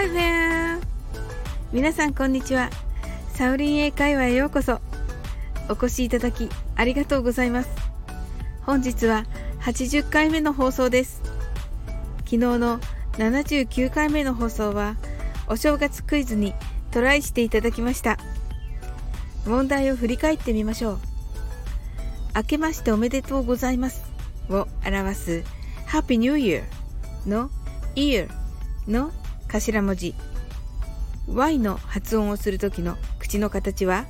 Hi there! 皆さんこんにちは。サウリン英会話へようこそ。お越しいただきありがとうございます。本日は80回目の放送です。昨日の79回目の放送はお正月クイズにトライしていただきました。問題を振り返ってみましょう。明けましておめでとうございますを表す Happy New Year の Ear の頭文字。Y の発音をする時の口の形は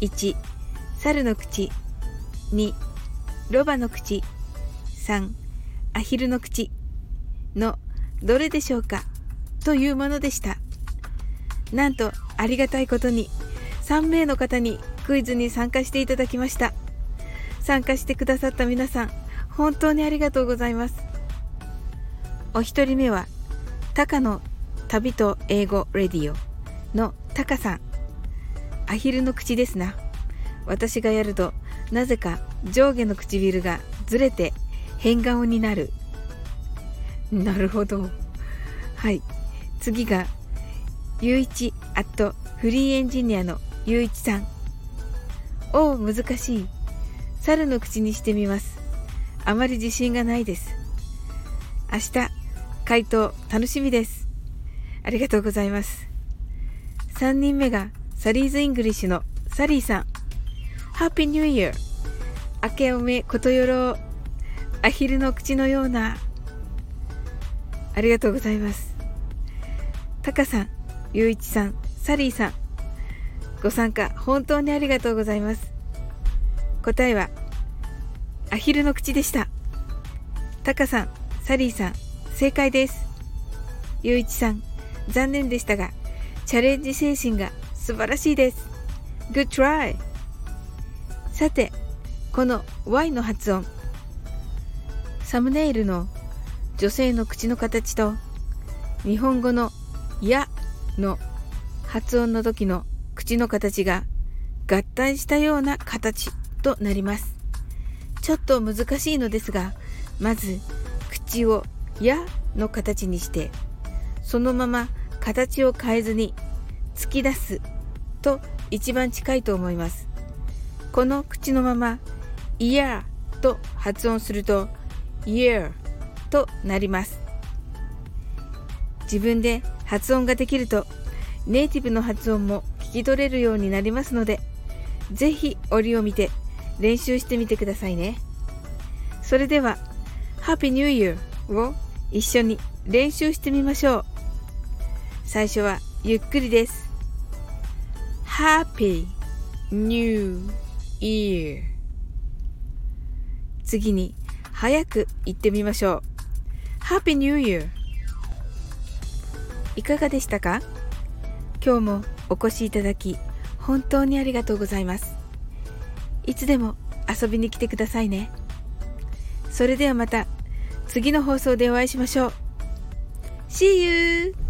？1猿の口。2ロバの口。3アヒルの口。のどれでしょうか？というものでした。なんとありがたいことに3名の方にクイズに参加していただきました。参加してくださった皆さん本当にありがとうございます。お一人目はタカの旅と英語レディオのタカさんアヒルの口ですな。私がやるとなぜか上下の唇がずれて変顔になる。なるほど。はい。次がゆういちアットフリーエンジニアのゆういちさん。おお難しい。猿の口にしてみます。あまり自信がないです。明日回答楽しみです。ありがとうございます。3人目がサリーズ・イングリッシュのサリーさん。ハッピーニューイヤー。明けおめことよろ。アヒルの口のような。ありがとうございます。タカさん、ゆういちさん、サリーさん。ご参加本当にありがとうございます。答えは、アヒルの口でした。タカさん、サリーさん、正解です。ゆういちさん、残念でしたが、チャレンジ精神が素晴らしいです。Good try! さて、この Y の発音。サムネイルの女性の口の形と日本語のやの発音の時の口の形が合体したような形となります。ちょっと難しいのですが、まず口をやの形にしてそのまま形を変えずに突き出すと一番近いと思います。この口のまま ear と発音すると year となります。自分で発音ができるとネイティブの発音も聞き取れるようになりますのでぜひ折を見て練習してみてくださいね。それでは Happy New Year を一緒に練習してみましょう。最初はゆっくりです。Happy New Year 次に早く言ってみましょう。Happy New Year いかがでしたか？今日もお越しいただき本当にありがとうございます。いつでも遊びに来てくださいね。それではまた。次の放送でお会いしましょう See you!